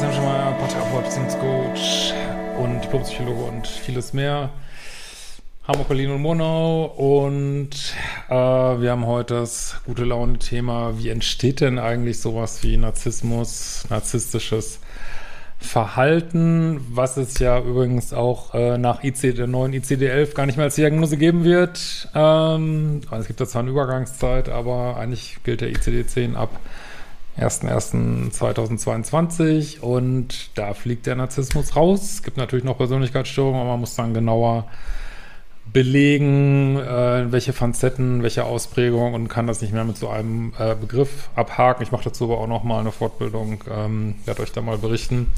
Schon mal Paartherapeut, Beziehungscoach und Diplompsychologe und vieles mehr. Hamburg, Berlin und Monau und äh, wir haben heute das gute Laune-Thema, wie entsteht denn eigentlich sowas wie Narzissmus, narzisstisches Verhalten, was es ja übrigens auch äh, nach IC, der neuen ICD-11 gar nicht mehr als Diagnose geben wird. Ähm, es gibt da zwar eine Übergangszeit, aber eigentlich gilt der ICD-10 ab 1.1.2022 und da fliegt der Narzissmus raus. Es gibt natürlich noch Persönlichkeitsstörungen, aber man muss dann genauer belegen, äh, welche Facetten, welche Ausprägung und kann das nicht mehr mit so einem äh, Begriff abhaken. Ich mache dazu aber auch noch mal eine Fortbildung, ähm, werde euch da mal berichten,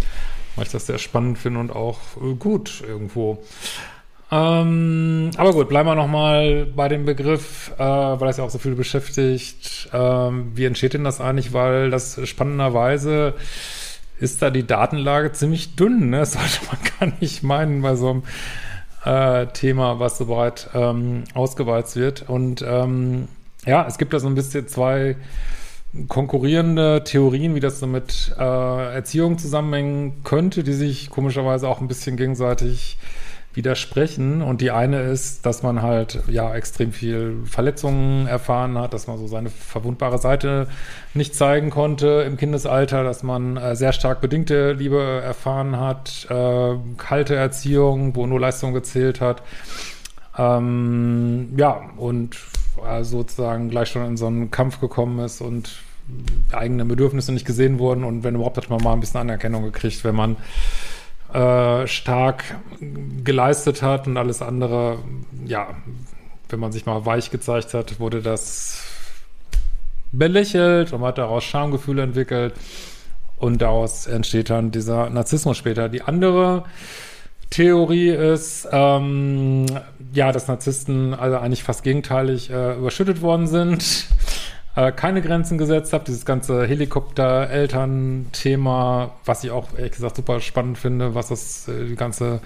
weil ich das sehr spannend finde und auch äh, gut irgendwo. Ähm, aber gut, bleiben wir nochmal bei dem Begriff, äh, weil das ja auch so viel beschäftigt. Ähm, wie entsteht denn das eigentlich? Weil das spannenderweise ist da die Datenlage ziemlich dünn. Ne? Das sollte man gar nicht meinen bei so einem äh, Thema, was so breit ähm, ausgeweizt wird. Und ähm, ja, es gibt da so ein bisschen zwei konkurrierende Theorien, wie das so mit äh, Erziehung zusammenhängen könnte, die sich komischerweise auch ein bisschen gegenseitig widersprechen. Und die eine ist, dass man halt ja extrem viel Verletzungen erfahren hat, dass man so seine verwundbare Seite nicht zeigen konnte im Kindesalter, dass man äh, sehr stark bedingte Liebe erfahren hat, äh, kalte Erziehung, wo nur Leistung gezählt hat. Ähm, ja, und äh, sozusagen gleich schon in so einen Kampf gekommen ist und eigene Bedürfnisse nicht gesehen wurden und wenn überhaupt hat man mal ein bisschen Anerkennung gekriegt, wenn man äh, stark geleistet hat und alles andere, ja, wenn man sich mal weich gezeigt hat, wurde das belächelt und hat daraus Schamgefühle entwickelt und daraus entsteht dann dieser Narzissmus später. Die andere Theorie ist, ähm, ja, dass Narzissten also eigentlich fast gegenteilig äh, überschüttet worden sind äh, keine Grenzen gesetzt habe. Dieses ganze Helikopter-Eltern-Thema, was ich auch ehrlich gesagt super spannend finde, was das äh, die ganze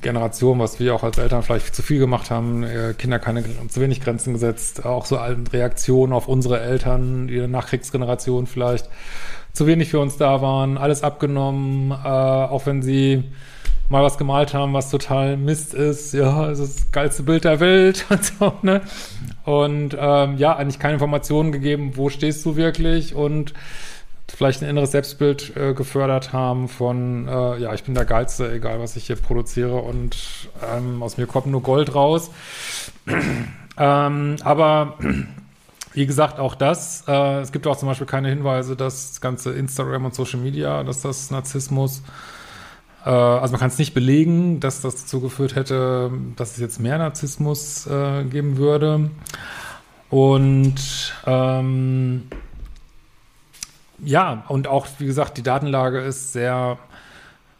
Generation, was wir auch als Eltern vielleicht zu viel gemacht haben, äh, Kinder keine zu wenig Grenzen gesetzt, auch so Reaktionen auf unsere Eltern, die Nachkriegsgeneration vielleicht zu wenig für uns da waren, alles abgenommen, auch wenn sie mal was gemalt haben, was total Mist ist. Ja, es ist das geilste Bild der Welt und so, ne? Und ähm, ja, eigentlich keine Informationen gegeben, wo stehst du wirklich und vielleicht ein inneres Selbstbild äh, gefördert haben von, äh, ja, ich bin der Geilste, egal was ich hier produziere und ähm, aus mir kommt nur Gold raus. ähm, aber wie gesagt, auch das, äh, es gibt auch zum Beispiel keine Hinweise, dass das ganze Instagram und Social Media, dass das Narzissmus also man kann es nicht belegen, dass das dazu geführt hätte, dass es jetzt mehr Narzissmus äh, geben würde. Und ähm, ja, und auch, wie gesagt, die Datenlage ist sehr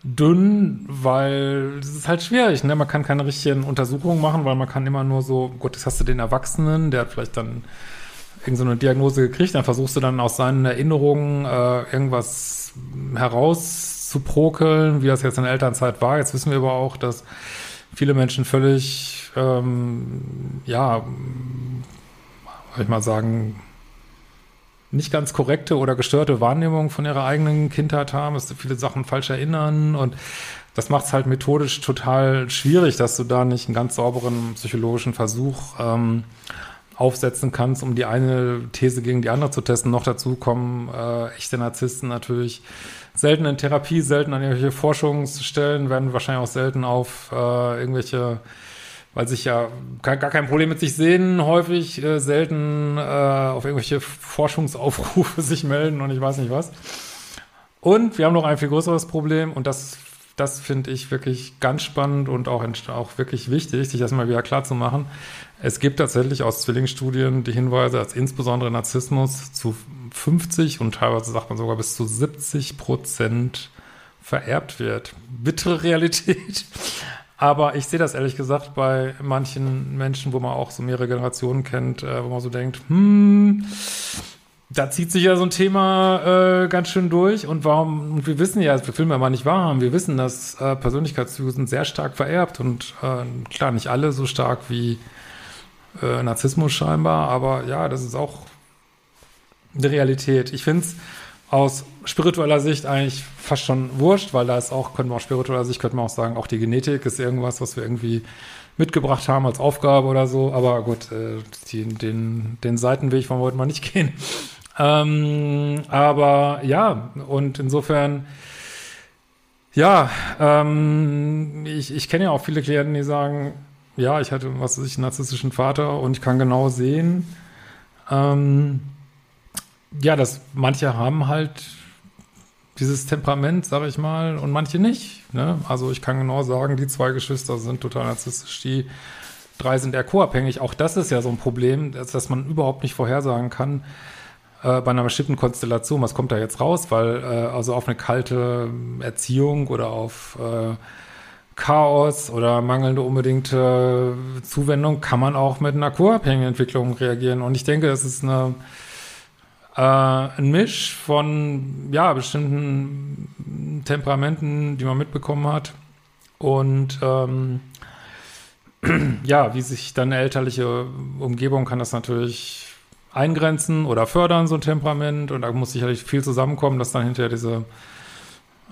dünn, weil es ist halt schwierig, ne? Man kann keine richtigen Untersuchungen machen, weil man kann immer nur so, gut, das hast du den Erwachsenen, der hat vielleicht dann irgendeine Diagnose gekriegt, dann versuchst du dann aus seinen Erinnerungen äh, irgendwas heraus prokeln, wie das jetzt in der Elternzeit war. Jetzt wissen wir aber auch, dass viele Menschen völlig, ähm, ja, soll ich mal sagen, nicht ganz korrekte oder gestörte Wahrnehmung von ihrer eigenen Kindheit haben, dass sie viele Sachen falsch erinnern und das macht es halt methodisch total schwierig, dass du da nicht einen ganz sauberen psychologischen Versuch ähm, aufsetzen kannst, um die eine These gegen die andere zu testen. Noch dazu kommen äh, echte Narzissten natürlich selten in Therapie, selten an irgendwelche Forschungsstellen, werden wahrscheinlich auch selten auf äh, irgendwelche weil sich ja gar, kein Problem mit sich sehen, häufig äh, selten äh, auf irgendwelche Forschungsaufrufe sich melden und ich weiß nicht was. Und wir haben noch ein viel größeres Problem und das, das finde ich wirklich ganz spannend und auch, auch wirklich wichtig, sich das mal wieder klar zu machen. Es gibt tatsächlich aus Zwillingsstudien die Hinweise, dass insbesondere Narzissmus zu 50 und teilweise sagt man sogar bis zu 70 Prozent vererbt wird. Bittere Realität. Aber ich sehe das ehrlich gesagt bei manchen Menschen, wo man auch so mehrere Generationen kennt, äh, wo man so denkt, hm, da zieht sich ja so ein Thema äh, ganz schön durch. Und warum, und wir wissen ja, wir filmen ja mal nicht wahr wir wissen, dass äh, Persönlichkeitszüge sind sehr stark vererbt und äh, klar, nicht alle so stark wie äh, Narzissmus scheinbar, aber ja, das ist auch eine Realität. Ich finde es aus spiritueller Sicht eigentlich fast schon wurscht, weil da ist auch, können wir aus spiritueller Sicht, könnte man auch sagen, auch die Genetik ist irgendwas, was wir irgendwie mitgebracht haben als Aufgabe oder so. Aber gut, äh, die, den, den Seitenweg wollen wir heute mal nicht gehen. Ähm, aber ja, und insofern, ja, ähm, ich, ich kenne ja auch viele Klienten, die sagen, ja, ich hatte, was weiß ich, einen narzisstischen Vater und ich kann genau sehen, ähm, ja, dass manche haben halt dieses Temperament, sage ich mal, und manche nicht. Ne? Also ich kann genau sagen, die zwei Geschwister sind total narzisstisch, die drei sind eher co-abhängig. Auch das ist ja so ein Problem, dass, dass man überhaupt nicht vorhersagen kann äh, bei einer bestimmten Konstellation, was kommt da jetzt raus, weil äh, also auf eine kalte Erziehung oder auf äh, Chaos oder mangelnde unbedingte Zuwendung kann man auch mit einer co-abhängigen Entwicklung reagieren. Und ich denke, das ist eine äh, ein Misch von ja bestimmten Temperamenten, die man mitbekommen hat und ähm, ja, wie sich dann eine elterliche Umgebung kann das natürlich eingrenzen oder fördern, so ein Temperament. Und da muss sicherlich viel zusammenkommen, dass dann hinterher diese,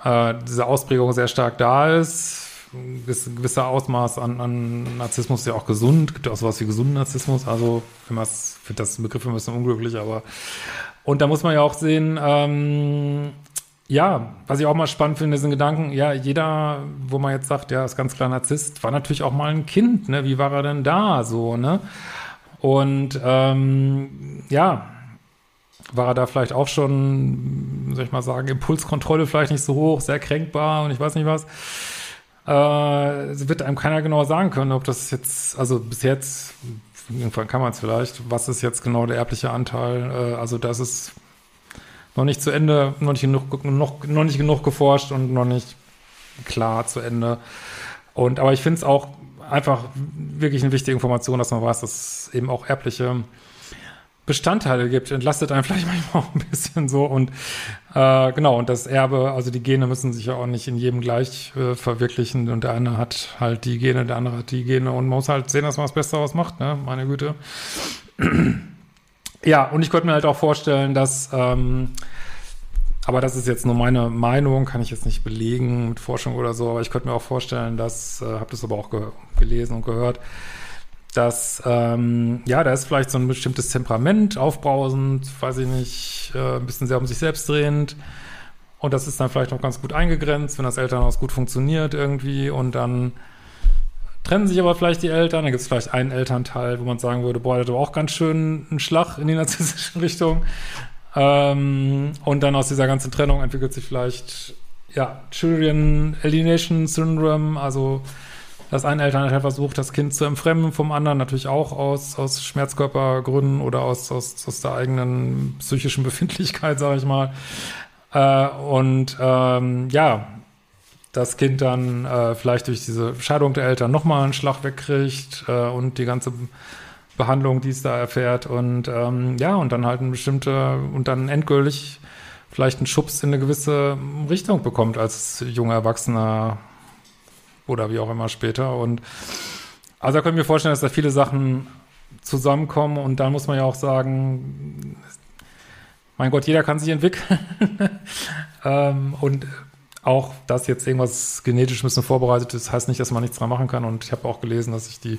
äh, diese Ausprägung sehr stark da ist. Ein gewisser Ausmaß an, an Narzissmus ist ja auch gesund. Gibt ja auch sowas wie gesunden Narzissmus. Also, es, finde das Begriff ein bisschen unglücklich, aber und da muss man ja auch sehen, ähm, ja, was ich auch mal spannend finde, sind Gedanken, ja, jeder, wo man jetzt sagt, ja, ist ganz klar Narzisst, war natürlich auch mal ein Kind, ne? Wie war er denn da so, ne? Und ähm, ja, war er da vielleicht auch schon, soll ich mal sagen, Impulskontrolle vielleicht nicht so hoch, sehr kränkbar und ich weiß nicht was. Äh, wird einem keiner genau sagen können, ob das jetzt, also bis jetzt irgendwann kann man es vielleicht, was ist jetzt genau der erbliche Anteil? Äh, also das ist noch nicht zu Ende, noch nicht genug, noch, noch nicht genug geforscht und noch nicht klar zu Ende. Und aber ich finde es auch einfach wirklich eine wichtige Information, dass man weiß, dass es eben auch erbliche Bestandteile gibt, entlastet einen vielleicht manchmal auch ein bisschen so. Und äh, genau, und das Erbe, also die Gene müssen sich ja auch nicht in jedem gleich äh, verwirklichen. Und der eine hat halt die Gene, der andere hat die Gene. Und man muss halt sehen, dass man das Beste daraus macht, ne, meine Güte. ja, und ich könnte mir halt auch vorstellen, dass ähm, aber das ist jetzt nur meine Meinung, kann ich jetzt nicht belegen mit Forschung oder so, aber ich könnte mir auch vorstellen, dass, äh, habe das aber auch ge gelesen und gehört, dass, ähm, ja, da ist vielleicht so ein bestimmtes Temperament aufbrausend, weiß ich nicht, äh, ein bisschen sehr um sich selbst drehend. Und das ist dann vielleicht noch ganz gut eingegrenzt, wenn das Elternhaus gut funktioniert irgendwie und dann trennen sich aber vielleicht die Eltern, dann gibt es vielleicht einen Elternteil, wo man sagen würde, boah, der hat auch ganz schön einen Schlag in die narzisstische Richtung. Ähm, und dann aus dieser ganzen Trennung entwickelt sich vielleicht, ja, Children Alienation Syndrome, also dass ein Elternteil versucht, das Kind zu entfremden vom anderen, natürlich auch aus, aus Schmerzkörpergründen oder aus, aus, aus der eigenen psychischen Befindlichkeit, sage ich mal. Äh, und ähm, ja, das Kind dann äh, vielleicht durch diese Scheidung der Eltern nochmal einen Schlag wegkriegt äh, und die ganze Behandlung, die es da erfährt und ähm, ja, und dann halt ein bestimmte und dann endgültig vielleicht einen Schubs in eine gewisse Richtung bekommt als junger Erwachsener oder wie auch immer später. Und also da können wir vorstellen, dass da viele Sachen zusammenkommen und dann muss man ja auch sagen, mein Gott, jeder kann sich entwickeln. ähm, und auch, dass jetzt irgendwas genetisch ein bisschen vorbereitet ist, heißt nicht, dass man nichts dran machen kann. Und ich habe auch gelesen, dass sich die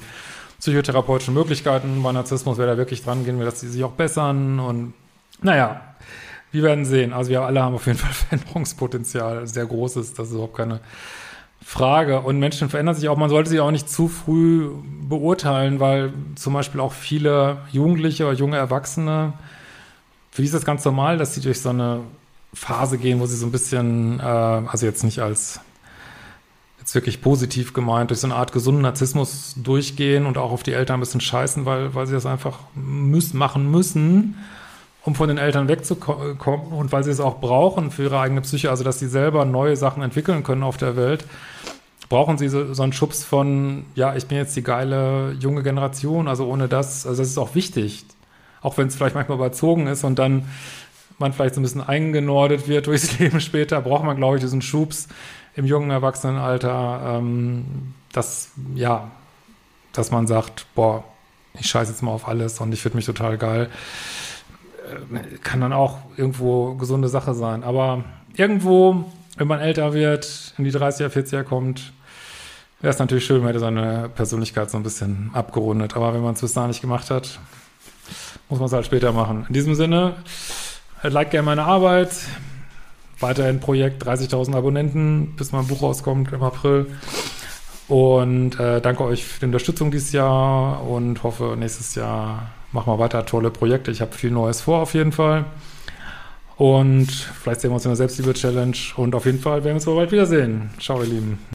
psychotherapeutischen Möglichkeiten bei Narzissmus, wer da wirklich dran gehen will, dass die sich auch bessern. Und naja, wir werden sehen. Also wir alle haben auf jeden Fall Veränderungspotenzial, sehr großes, das ist überhaupt keine Frage. Und Menschen verändern sich auch. Man sollte sie auch nicht zu früh beurteilen, weil zum Beispiel auch viele Jugendliche oder junge Erwachsene, für die ist das ganz normal, dass sie durch so eine Phase gehen, wo sie so ein bisschen, äh, also jetzt nicht als jetzt wirklich positiv gemeint, durch so eine Art gesunden Narzissmus durchgehen und auch auf die Eltern ein bisschen scheißen, weil, weil sie das einfach müssen, machen müssen, um von den Eltern wegzukommen und weil sie es auch brauchen für ihre eigene Psyche, also dass sie selber neue Sachen entwickeln können auf der Welt, brauchen sie so, so einen Schubs von, ja, ich bin jetzt die geile junge Generation, also ohne das, also das ist auch wichtig, auch wenn es vielleicht manchmal überzogen ist und dann man vielleicht so ein bisschen eingenordet wird durchs Leben später, braucht man, glaube ich, diesen Schubs, im jungen Erwachsenenalter, ähm, dass, ja, dass man sagt, boah, ich scheiße jetzt mal auf alles und ich finde mich total geil. Äh, kann dann auch irgendwo gesunde Sache sein. Aber irgendwo, wenn man älter wird, in die 30er, 40er kommt, wäre es natürlich schön, man hätte seine Persönlichkeit so ein bisschen abgerundet. Aber wenn man es bis dahin nicht gemacht hat, muss man es halt später machen. In diesem Sinne, like gerne meine Arbeit weiterhin Projekt, 30.000 Abonnenten, bis mein Buch rauskommt im April. Und äh, danke euch für die Unterstützung dieses Jahr und hoffe, nächstes Jahr machen wir weiter tolle Projekte. Ich habe viel Neues vor auf jeden Fall. Und vielleicht sehen wir uns in der Selbstliebe-Challenge. Und auf jeden Fall werden wir uns bald wiedersehen. Ciao, ihr Lieben.